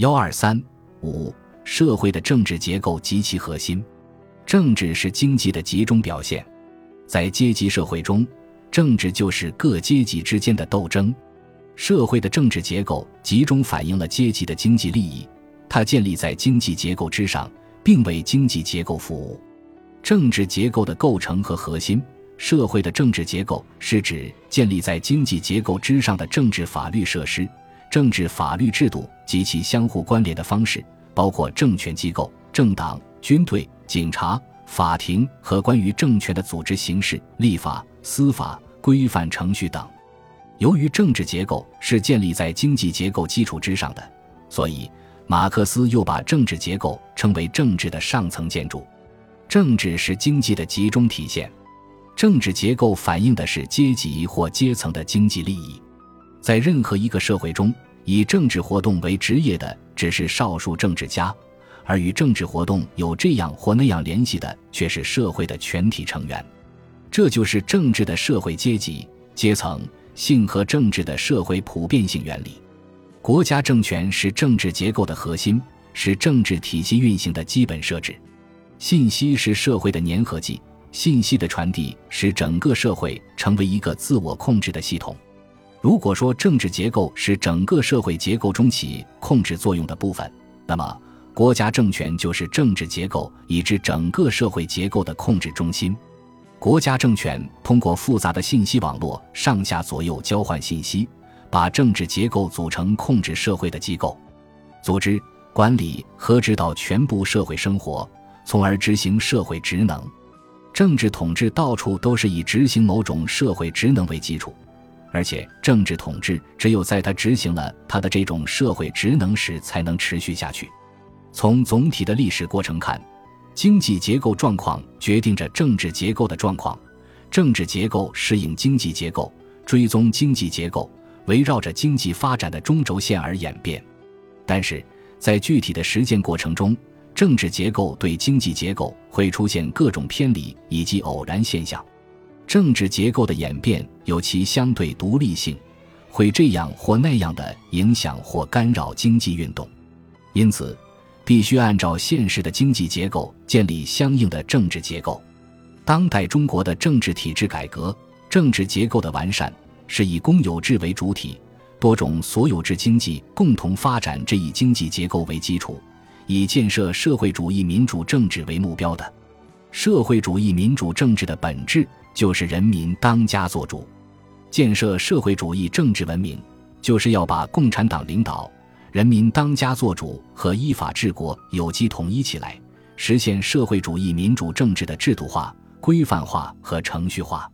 幺二三五，社会的政治结构及其核心。政治是经济的集中表现，在阶级社会中，政治就是各阶级之间的斗争。社会的政治结构集中反映了阶级的经济利益，它建立在经济结构之上，并为经济结构服务。政治结构的构成和核心。社会的政治结构是指建立在经济结构之上的政治法律设施、政治法律制度及其相互关联的方式，包括政权机构、政党、军队、警察、法庭和关于政权的组织形式、立法、司法、规范程序等。由于政治结构是建立在经济结构基础之上的，所以马克思又把政治结构称为政治的上层建筑。政治是经济的集中体现。政治结构反映的是阶级或阶层的经济利益，在任何一个社会中，以政治活动为职业的只是少数政治家，而与政治活动有这样或那样联系的却是社会的全体成员。这就是政治的社会阶级、阶层性和政治的社会普遍性原理。国家政权是政治结构的核心，是政治体系运行的基本设置。信息是社会的粘合剂。信息的传递使整个社会成为一个自我控制的系统。如果说政治结构是整个社会结构中起控制作用的部分，那么国家政权就是政治结构以至整个社会结构的控制中心。国家政权通过复杂的信息网络上下左右交换信息，把政治结构组成控制社会的机构，组织、管理和指导全部社会生活，从而执行社会职能。政治统治到处都是以执行某种社会职能为基础，而且政治统治只有在他执行了他的这种社会职能时才能持续下去。从总体的历史过程看，经济结构状况决定着政治结构的状况，政治结构适应经济结构，追踪经济结构，围绕着经济发展的中轴线而演变。但是在具体的实践过程中，政治结构对经济结构会出现各种偏离以及偶然现象，政治结构的演变有其相对独立性，会这样或那样的影响或干扰经济运动，因此必须按照现实的经济结构建立相应的政治结构。当代中国的政治体制改革、政治结构的完善，是以公有制为主体、多种所有制经济共同发展这一经济结构为基础。以建设社会主义民主政治为目标的，社会主义民主政治的本质就是人民当家作主。建设社会主义政治文明，就是要把共产党领导、人民当家作主和依法治国有机统一起来，实现社会主义民主政治的制度化、规范化和程序化。